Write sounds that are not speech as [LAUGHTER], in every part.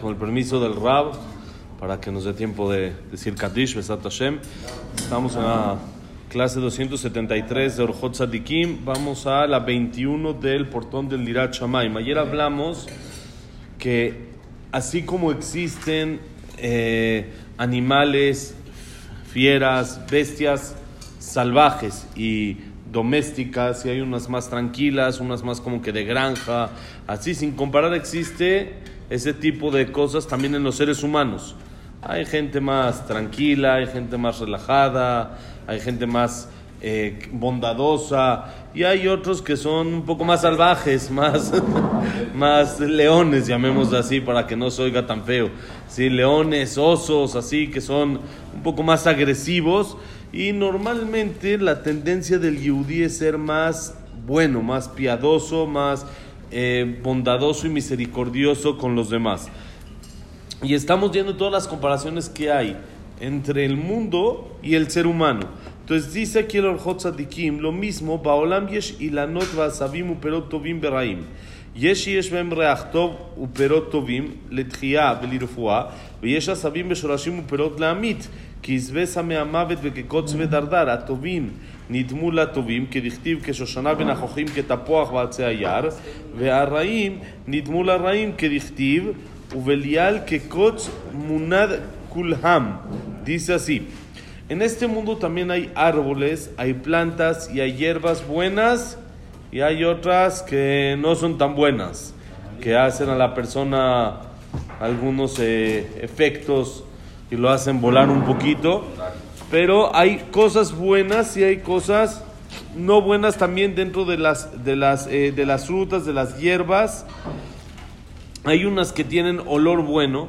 con el permiso del Rab, para que nos dé tiempo de decir Kaddish, Besat Hashem. Estamos en la clase 273 de Orjot Sadikim. Vamos a la 21 del portón del Dirat Shamaim. Ayer hablamos que así como existen eh, animales, fieras, bestias salvajes y domésticas, y hay unas más tranquilas, unas más como que de granja, así sin comparar existe ese tipo de cosas también en los seres humanos. Hay gente más tranquila, hay gente más relajada, hay gente más eh, bondadosa y hay otros que son un poco más salvajes, más, [LAUGHS] más leones, llamémoslo así, para que no se oiga tan feo. Sí, leones, osos, así, que son un poco más agresivos y normalmente la tendencia del yudí es ser más bueno, más piadoso, más eh, bondadoso y misericordioso con los demás. Y estamos viendo todas las comparaciones que hay entre el mundo y el ser humano. Entonces dice aquí el Orjot Tzadikim, lo mismo, Baolam yesh ilanot va'asavim uperot tovim beraim. יש שיש בהם ריח טוב ופירות טובים לתחייה ולרפואה, ויש עשבים ושורשים ופירות להמית, כי עזבי סמי המוות וכקוץ ודרדר, הטובים נדמו לטובים, כדכתיב כשושנה בין החוכים כתפוח בעצי היער, והרעים נדמו לרעים כדכתיב, ובליאל כקוץ מונד כולהם. Dice así, en este mundo también hay árboles, hay plantas y hay hierbas buenas y hay otras que no son tan buenas, que hacen a la persona algunos eh, efectos y lo hacen volar un poquito. Pero hay cosas buenas y hay cosas no buenas también dentro de las, de las, eh, de las frutas, de las hierbas. Hay unas que tienen olor bueno,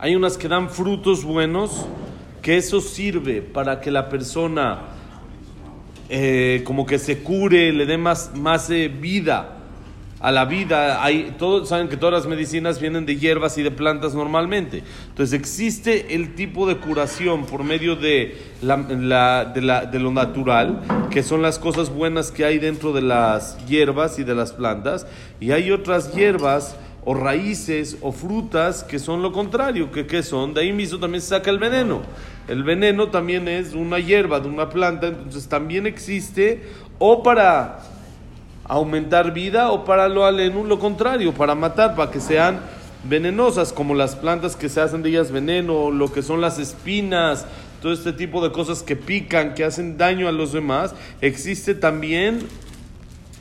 hay unas que dan frutos buenos, que eso sirve para que la persona eh, como que se cure, le dé más, más eh, vida a la vida. Hay, todos saben que todas las medicinas vienen de hierbas y de plantas normalmente. Entonces existe el tipo de curación por medio de, la, de, la, de lo natural, que son las cosas buenas que hay dentro de las hierbas y de las plantas, y hay otras hierbas o raíces o frutas que son lo contrario, que ¿qué son? De ahí mismo también se saca el veneno. El veneno también es una hierba de una planta, entonces también existe o para aumentar vida o para lo alenu, lo contrario, para matar, para que sean venenosas, como las plantas que se hacen de ellas veneno, lo que son las espinas, todo este tipo de cosas que pican, que hacen daño a los demás, existe también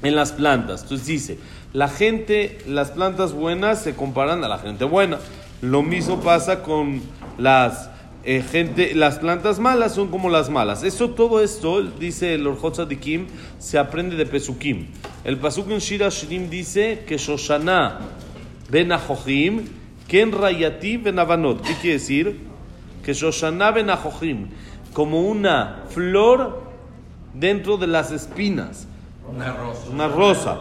en las plantas. Entonces dice, la gente, las plantas buenas se comparan a la gente buena. Lo mismo pasa con las eh, gente, las plantas malas son como las malas. Eso, todo esto, dice el Orjot Kim, se aprende de Pesukim. El Pasuk en Shira Shirim dice que Shoshana ben Ajochim, Ken Rayati ben Avanot. ¿Qué quiere decir? Que Shoshana ben como una flor dentro de las espinas. Una rosa. Una rosa.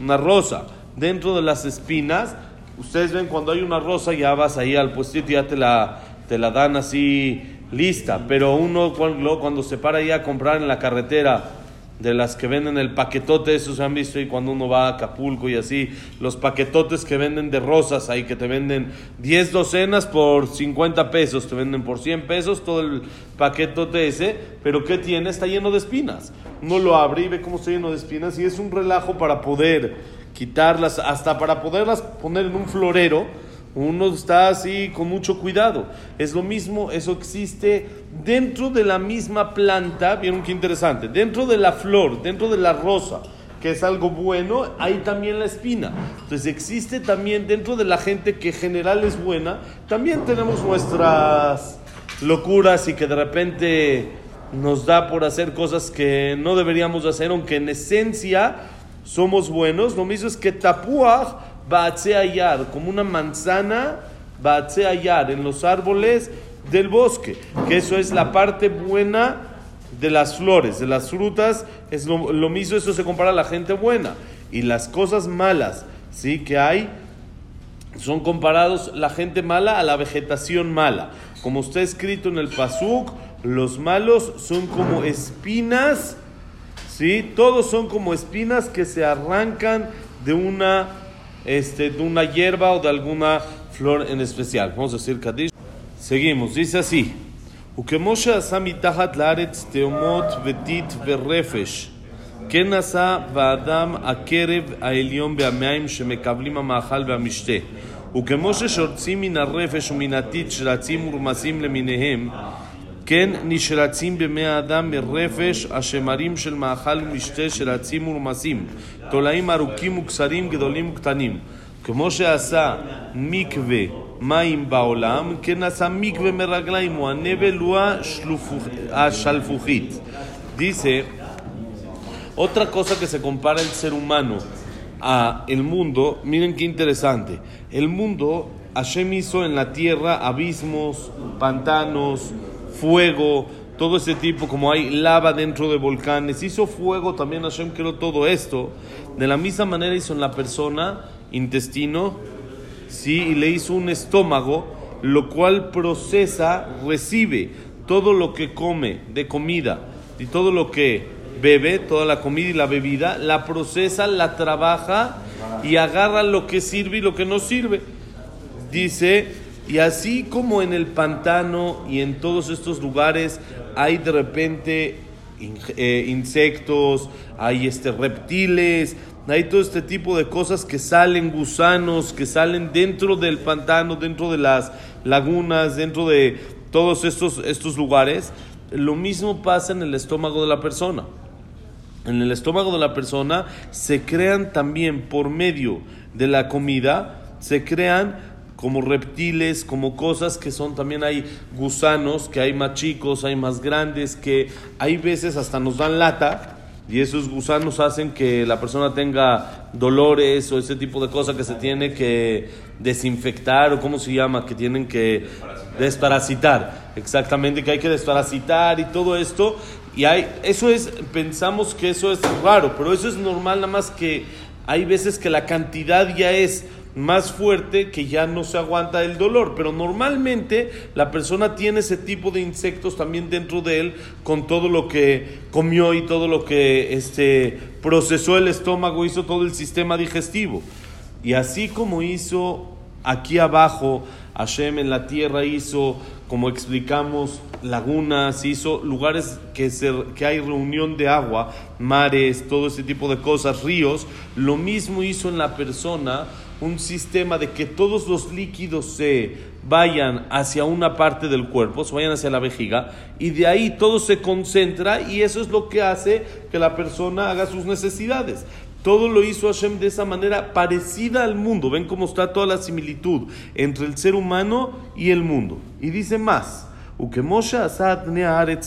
Una rosa. Dentro de las espinas. Ustedes ven cuando hay una rosa, ya vas ahí al puestito y ya te la, te la dan así lista. Pero uno cuando, cuando se para ahí a comprar en la carretera de las que venden el paquetote, esos se han visto y cuando uno va a Acapulco y así, los paquetotes que venden de rosas ahí, que te venden 10 docenas por 50 pesos, te venden por 100 pesos todo el paquetote ese, pero ¿qué tiene? Está lleno de espinas. Uno lo abre y ve cómo está lleno de espinas y es un relajo para poder quitarlas, hasta para poderlas poner en un florero uno está así con mucho cuidado. Es lo mismo, eso existe dentro de la misma planta. Vieron qué interesante. Dentro de la flor, dentro de la rosa, que es algo bueno, hay también la espina. Entonces existe también dentro de la gente que en general es buena, también tenemos nuestras locuras y que de repente nos da por hacer cosas que no deberíamos hacer, aunque en esencia somos buenos. Lo mismo es que tapuaj Yar, como una manzana, Yar, en los árboles del bosque, que eso es la parte buena de las flores, de las frutas, es lo, lo mismo, eso se compara a la gente buena. Y las cosas malas, ¿sí? Que hay, son comparados la gente mala a la vegetación mala. Como está escrito en el Pasuk, los malos son como espinas, ¿sí? Todos son como espinas que se arrancan de una este, de una hierba o de alguna flor en especial. Vamos a decir Kadish. Seguimos, dice así. וכמו שעשה מתחת לארץ תאומות וטיט ורפש, כן עשה באדם הקרב העליון והמים שמקבלים המאכל והמשתה. וכמו ששורצים מן הרפש ומן הטיט שרצים ורמסים למיניהם, כן נשרצים במי האדם מרפש השמרים של מאכל ומשתה שרצים ורמסים, תולעים ארוכים וקצרים, גדולים וקטנים. כמו שעשה מקווה מים בעולם, כן עשה מקווה מרגליים, הוא הנבל, הוא השלפוחית. Dice, otra cosa que se compara el ser humano a el mundo, miren qué interesante. El mundo, Hashem hizo en la tierra abismos, pantanos, fuego, todo ese tipo, como hay lava dentro de volcanes, hizo fuego, también Hashem creó todo esto. De la misma manera hizo en la persona intestino, sí, y le hizo un estómago, lo cual procesa, recibe todo lo que come de comida y todo lo que bebe, toda la comida y la bebida, la procesa, la trabaja y agarra lo que sirve y lo que no sirve. Dice, y así como en el pantano y en todos estos lugares hay de repente eh, insectos, hay este, reptiles, hay todo este tipo de cosas que salen, gusanos, que salen dentro del pantano, dentro de las lagunas, dentro de todos estos, estos lugares. Lo mismo pasa en el estómago de la persona. En el estómago de la persona se crean también por medio de la comida, se crean como reptiles, como cosas que son también hay gusanos, que hay más chicos, hay más grandes, que hay veces hasta nos dan lata y esos gusanos hacen que la persona tenga dolores o ese tipo de cosas que se tiene que desinfectar o cómo se llama, que tienen que desparasitar. Exactamente, que hay que desparasitar y todo esto. Y hay, eso es, pensamos que eso es raro, pero eso es normal, nada más que hay veces que la cantidad ya es más fuerte que ya no se aguanta el dolor. Pero normalmente la persona tiene ese tipo de insectos también dentro de él con todo lo que comió y todo lo que este, procesó el estómago, hizo todo el sistema digestivo. Y así como hizo aquí abajo, Hashem en la tierra hizo, como explicamos, lagunas, hizo lugares que, que hay reunión de agua, mares, todo ese tipo de cosas, ríos. Lo mismo hizo en la persona un sistema de que todos los líquidos se vayan hacia una parte del cuerpo, se vayan hacia la vejiga, y de ahí todo se concentra y eso es lo que hace que la persona haga sus necesidades. Todo lo hizo Hashem de esa manera parecida al mundo. Ven cómo está toda la similitud entre el ser humano y el mundo. Y dice más,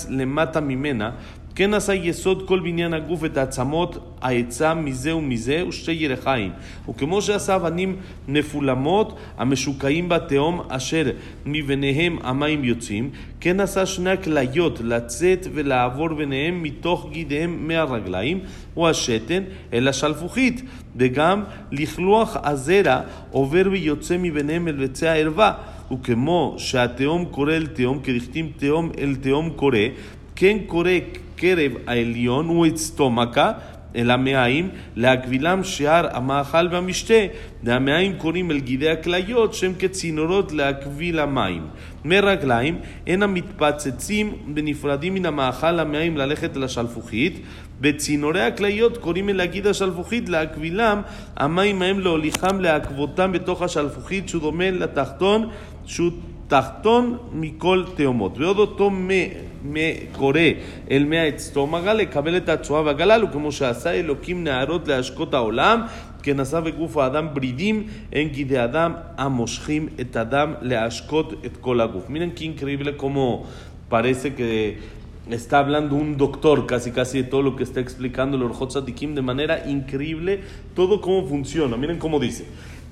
le mata mimena, כן עשה יסוד כל בניין הגוף ואת העצמות, העצה מזה ומזה ושתי ירחיים. וכמו שעשה אבנים נפולמות המשוקעים בתהום אשר מביניהם המים יוצאים, כן עשה שני הכליות לצאת ולעבור ביניהם מתוך גידיהם מהרגליים או השתן אל השלפוחית, וגם לכלוח הזרע עובר ויוצא מביניהם אל ביצי הערווה. וכמו שהתהום קורא אל תהום, כדכתים תהום אל תהום קורא, כן קורא קרב העליון הוא אצטומקה אל המעיים, להגבילם שער המאכל והמשתה, והמעיים קוראים אל גידי הכליות שהם כצינורות להגביל המים. מרגליים אין המתפצצים ונפרדים מן המאכל המעיים ללכת אל השלפוחית, בצינורי הכליות קוראים אל הגיד השלפוחית להגבילם, המים ההם להוליכם לעכבותם בתוך השלפוחית שהוא דומה לתחתון שהוא תחתון מכל תאומות. ועוד אותו קורא אל מי האצטומגה לקבל את הצועה והגלל, וכמו שעשה אלוקים נערות להשקות העולם, כן עשה בגוף האדם ברידים, en גידי אדם המושכים את אדם להשקות את כל הגוף. Miren qué increíble como parece que está hablando un doctor casi casi de todo lo que está explicando el Orjot Sadikim de manera increíble, todo cómo funciona. Miren cómo dice.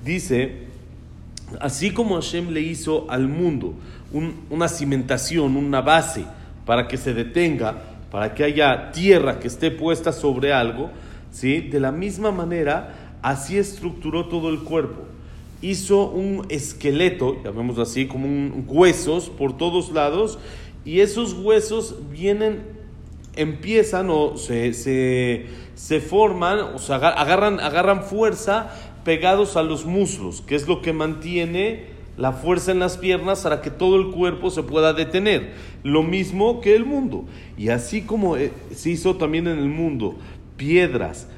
Dice Así como Hashem le hizo al mundo una cimentación, una base para que se detenga, para que haya tierra que esté puesta sobre algo, ¿sí? de la misma manera, así estructuró todo el cuerpo. Hizo un esqueleto, llamémoslo así, como un, huesos por todos lados, y esos huesos vienen, empiezan o se, se, se forman, o sea, agarran, agarran fuerza pegados a los muslos, que es lo que mantiene la fuerza en las piernas para que todo el cuerpo se pueda detener. Lo mismo que el mundo. Y así como eh, se hizo también en el mundo, piedras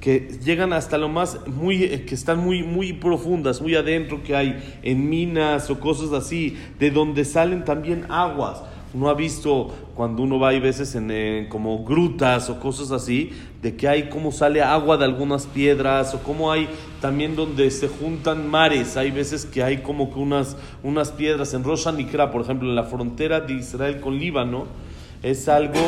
que llegan hasta lo más muy eh, que están muy muy profundas, muy adentro que hay en minas o cosas así, de donde salen también aguas uno ha visto cuando uno va hay veces en, como grutas o cosas así, de que hay como sale agua de algunas piedras o como hay también donde se juntan mares. Hay veces que hay como que unas, unas piedras en Rosh Nikra, por ejemplo, en la frontera de Israel con Líbano. Es algo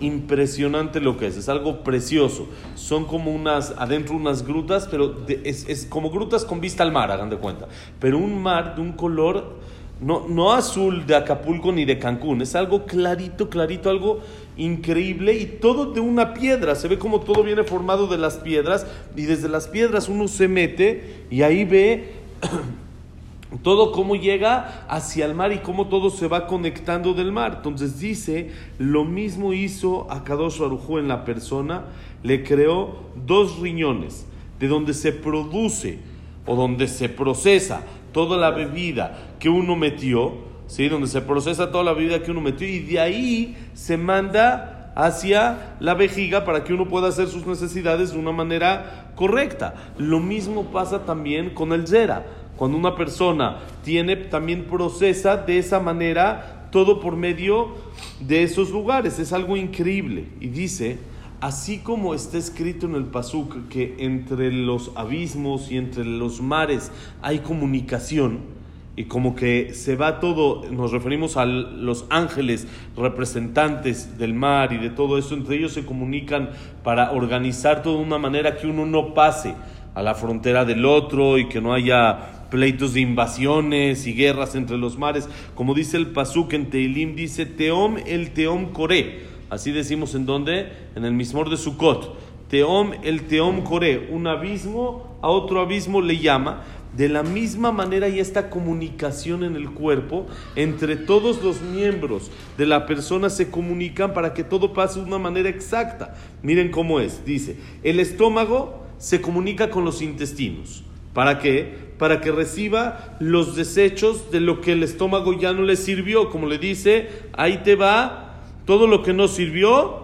impresionante lo que es, es algo precioso. Son como unas, adentro unas grutas, pero es, es como grutas con vista al mar, hagan de cuenta. Pero un mar de un color no, no azul de Acapulco ni de Cancún, es algo clarito, clarito, algo increíble y todo de una piedra. Se ve como todo viene formado de las piedras y desde las piedras uno se mete y ahí ve [CLEARS THROAT] todo cómo llega hacia el mar y cómo todo se va conectando del mar. Entonces dice, lo mismo hizo a Kadosh Barujú en la persona, le creó dos riñones, de donde se produce o donde se procesa toda la bebida que uno metió, ¿sí? donde se procesa toda la bebida que uno metió y de ahí se manda hacia la vejiga para que uno pueda hacer sus necesidades de una manera correcta. Lo mismo pasa también con el zera. Cuando una persona tiene, también procesa de esa manera todo por medio de esos lugares. Es algo increíble. Y dice, así como está escrito en el Pasuk que entre los abismos y entre los mares hay comunicación, y como que se va todo, nos referimos a los ángeles representantes del mar y de todo eso, entre ellos se comunican para organizar todo de una manera que uno no pase a la frontera del otro y que no haya pleitos de invasiones y guerras entre los mares, como dice el Pasuk en Teilim, dice Teom el Teom Coré Así decimos en donde? En el mismor de Sukkot. Teom, el Teom Coré, un abismo a otro abismo le llama. De la misma manera hay esta comunicación en el cuerpo entre todos los miembros de la persona se comunican para que todo pase de una manera exacta. Miren cómo es. Dice, el estómago se comunica con los intestinos. ¿Para qué? Para que reciba los desechos de lo que el estómago ya no le sirvió. Como le dice, ahí te va todo lo que no sirvió,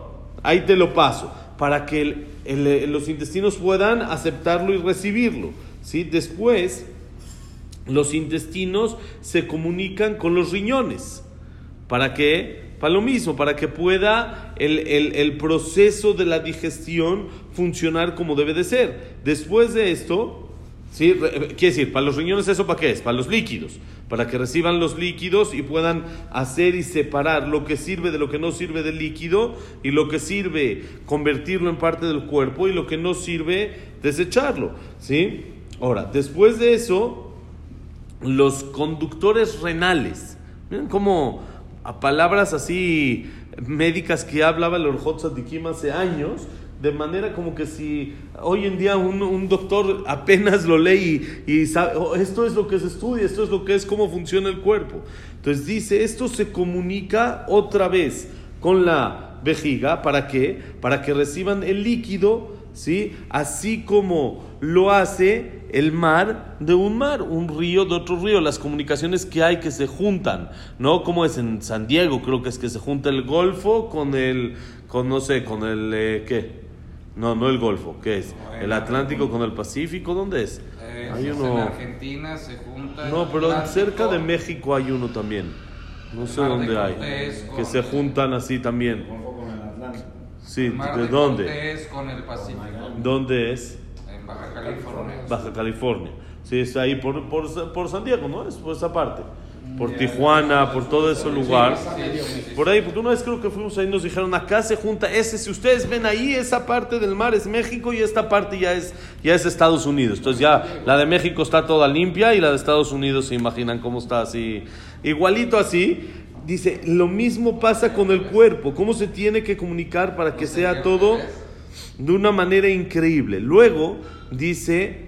ahí te lo paso, para que los intestinos puedan aceptarlo y recibirlo. ¿sí? Después, los intestinos se comunican con los riñones. ¿Para qué? Para lo mismo, para que pueda el, el, proceso de la digestión funcionar como debe de ser. Después de esto, ¿Sí? Quiere decir, para los riñones eso para qué es? Para los líquidos, para que reciban los líquidos y puedan hacer y separar lo que sirve de lo que no sirve del líquido y lo que sirve convertirlo en parte del cuerpo y lo que no sirve desecharlo. ¿Sí? Ahora, después de eso, los conductores renales, miren cómo a palabras así médicas que hablaba el Orjot Sadikim hace años, de manera como que si hoy en día un, doctor apenas lo lee y, sabe, oh, esto es lo que se estudia, esto es lo que es cómo funciona el cuerpo. Entonces dice, esto se comunica otra vez con la vejiga, ¿para qué? Para que reciban el líquido, ¿sí? Así como lo hace el mar de un mar, un río de otro río, las comunicaciones que hay que se juntan, ¿no? Como es en San Diego, creo que es que se junta el Golfo con el, con no sé, con el, eh, ¿qué? No, no el Golfo, ¿qué es? ¿El Atlántico con el Pacífico? ¿Dónde es? Eh, hay uno... En Argentina se junta. No, pero cerca de México hay uno también. No sé dónde hay. Que se juntan así también. Sí, ¿de, dónde? con el Pacífico. ¿Dónde es? En Baja California. Baja California. Sí, es ahí por, por, por San Diego, ¿no? Es por esa parte por Tijuana, por todo ese lugar. Por ahí, porque una vez creo que fuimos ahí nos dijeron, acá se junta ese, si ustedes ven ahí, esa parte del mar es México y esta parte ya es, ya es Estados Unidos. Entonces ya la de México está toda limpia y la de Estados Unidos se imaginan cómo está así, igualito así. Dice, lo mismo pasa con el cuerpo, cómo se tiene que comunicar para que sea todo de una manera increíble. Luego dice,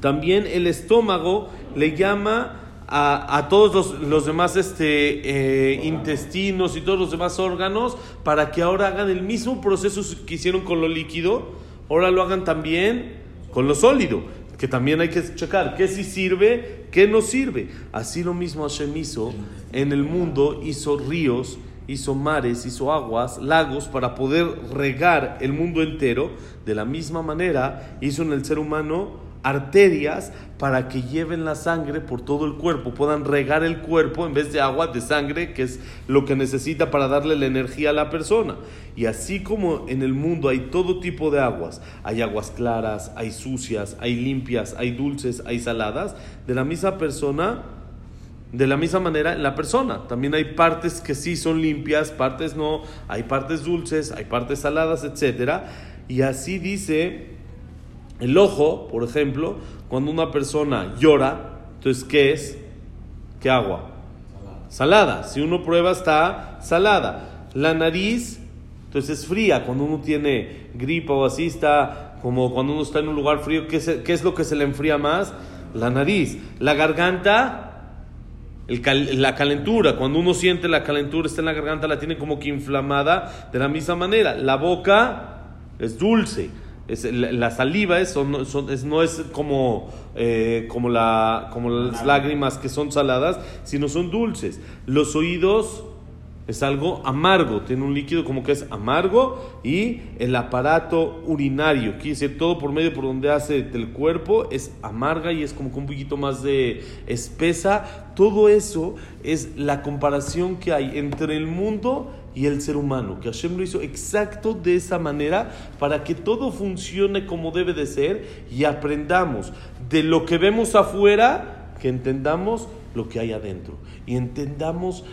también el estómago le llama a, todos los, demás este, eh, intestinos y todos los demás órganos para que ahora hagan el mismo proceso que hicieron con lo líquido, ahora lo hagan también con lo sólido, que también hay que checar qué sí sirve, qué no sirve. Así lo mismo Hashem hizo en el mundo, hizo ríos, hizo mares, hizo aguas, lagos para poder regar el mundo entero. De la misma manera hizo en el ser humano arterias para que lleven la sangre por todo el cuerpo, puedan regar el cuerpo en vez de agua, de sangre, que es lo que necesita para darle la energía a la persona. Y así como en el mundo hay todo tipo de aguas, hay aguas claras, hay sucias, hay limpias, hay dulces, hay saladas, de la misma persona, de la misma manera en la persona. También hay partes que sí son limpias, partes no, hay partes dulces, hay partes saladas, etc. Y así dice el ojo, por ejemplo, cuando una persona llora, entonces, ¿qué es? ¿Qué agua? Salada. Si uno prueba, está salada. La nariz, entonces es fría. Cuando uno tiene gripa o así, está como cuando uno está en un lugar frío, ¿qué es, lo que se le enfría más? La nariz. La garganta, la calentura, cuando uno siente la calentura, está en la garganta, la tiene como que inflamada de la misma manera. La boca es dulce. Es, la, saliva es, no es como, eh, como, la, como las lágrimas que son saladas, sino son dulces. Los oídos es algo amargo, tiene un líquido como que es amargo y el aparato urinario, quiere decir todo por medio por donde hace el cuerpo es amarga y es como que un poquito más de espesa. Todo eso es la comparación que hay entre el mundo y el ser humano, que Hashem lo hizo exacto de esa manera para que todo funcione como debe de ser y aprendamos de lo que vemos afuera, que entendamos lo que hay adentro y entendamos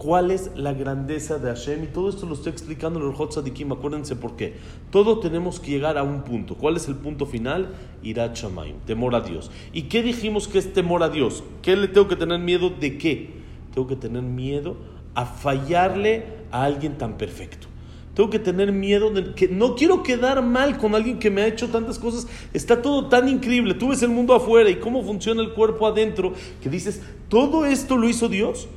cuál es la grandeza de Hashem y todo esto lo estoy explicando en el Hot Sadikim, acuérdense por qué. Todo tenemos que llegar a un punto. ¿Cuál es el punto final? Irat Shamaim, temor a Dios. ¿Y qué dijimos que es temor a Dios? ¿Qué le tengo que tener miedo de qué? Tengo que tener miedo a fallarle a alguien tan perfecto. Tengo que tener miedo de que no quiero quedar mal con alguien que me ha hecho tantas cosas. Está todo tan increíble. Tú ves el mundo afuera y cómo funciona el cuerpo adentro que dices, todo esto lo hizo Dios.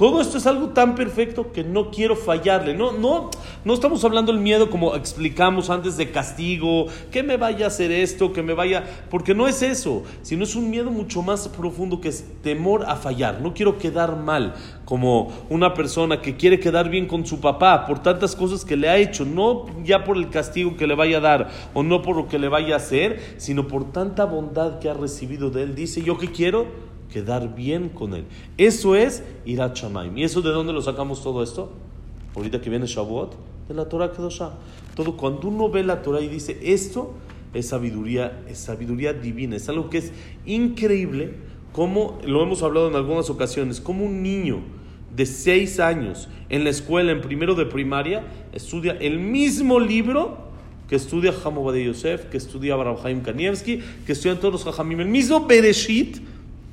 Todo esto es algo tan perfecto que no quiero fallarle. No, no, no estamos hablando del miedo como explicamos antes de castigo, que me vaya a hacer esto, que me vaya, porque no es eso, sino es un miedo mucho más profundo que es temor a fallar. No quiero quedar mal como una persona que quiere quedar bien con su papá por tantas cosas que le ha hecho, no ya por el castigo que le vaya a dar o no por lo que le vaya a hacer, sino por tanta bondad que ha recibido de él. Dice, ¿yo qué quiero? Quedar bien con él. Eso es Irat Shamaim. ¿Y eso de dónde lo sacamos todo esto? Ahorita que viene Shavuot, de la Torah Kedoshah. Todo, cuando uno ve la Torah y dice esto es sabiduría, es sabiduría divina, es algo que es increíble, como lo hemos hablado en algunas ocasiones, como un niño de seis años en la escuela, en primero de primaria, estudia el mismo libro que estudia de Yosef, que estudia Abraham Kanievski, que estudian todos los Jajamim, el mismo Bereshit,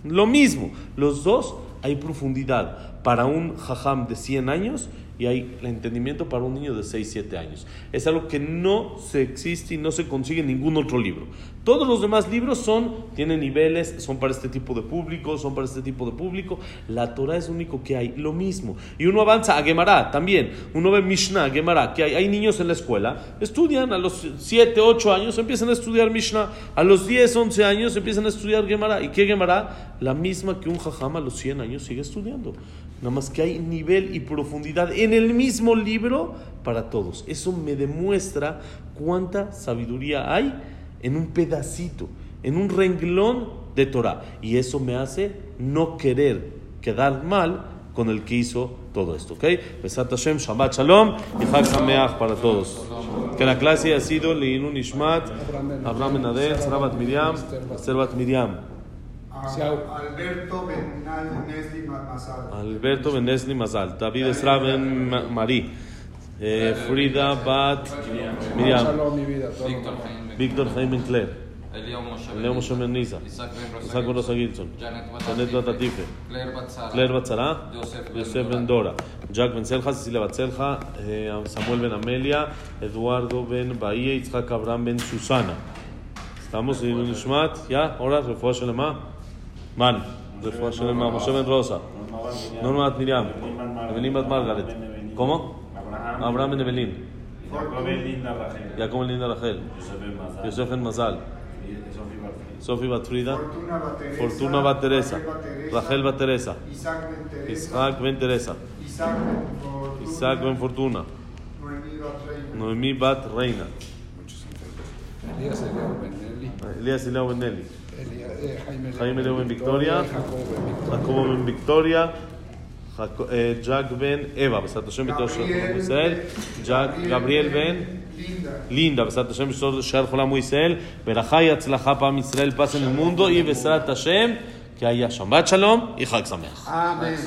lo mismo, los dos hay profundidad para un jajam de 100 años y hay entendimiento para un niño de 6, 7 años. Es algo que no se existe y no se consigue en ningún otro libro. Todos los demás libros son, tienen niveles, son para este tipo de público, son para este tipo de público. La Torah es lo único que hay, lo mismo. Y uno avanza a Gemara también. Uno ve Mishnah, Gemara, que hay, hay niños en la escuela, estudian a los 7, 8 años, empiezan a estudiar Mishnah. A los 10, 11 años empiezan a estudiar Gemara. ¿Y qué Gemara? La misma que un jajam a los 100 años sigue estudiando. Nada más que hay nivel y profundidad en el mismo libro para todos. Eso me demuestra cuánta sabiduría hay en un pedacito, en un renglón de Torah. Y eso me hace no querer quedar mal con el que hizo todo esto. ¿Ok? Besat Hashem, Shabbat Shalom y Chag Sameach para todos. Que la clase ha sido Leinu Nishmat, Abraham Benadel, Sarabat Miriam, Servat Miriam. Alberto Benesli Mazal. Alberto Benesli Mazal. David Esra Ben Marí. Eh, Frida Bat Miriam. Víctor Jaime Claire. Leo Moshe Ben Nisa. Isaac Ben Rosa Gilson. Janet Bat Atife. Claire Batzara. Yosef Ben Dora. Jack Ben Selja. Cecilia Batzelja. Samuel Ben Amelia. Eduardo Ben Bahía. Itzhak Abraham Ben Susana. Estamos en Nishmat. Ya, ahora, refuah Shalema. Man, refuah Shalema. Moshe Ben Rosa. Norma Bat Miriam. Evelyn Bat Margaret. ¿Cómo? Abraham Ben Evelyn. Jacob Ben Linda Rachel. Yosef Ben Mazal. Sofi Batfrida, Fortuna Bateresa, Rachel Bateresa, Isaac Ben Teresa, Isaac Ben Teresa, Isaac Ben Fortuna, Noemí Bat Reina, Elías Eliao Benelli, eh, Jaime Leo Ben Victoria, Jacobo Ben Victoria. Jack Ben Eva, Besat Hashem Gabriel Ben Linda, Besat Hashem Shar Cholam Israel, Berajá y Atzlajá Pam Israel, paz en el mundo y Besat Hashem, que haya Shabbat Shalom y Chag Sameach. Amén.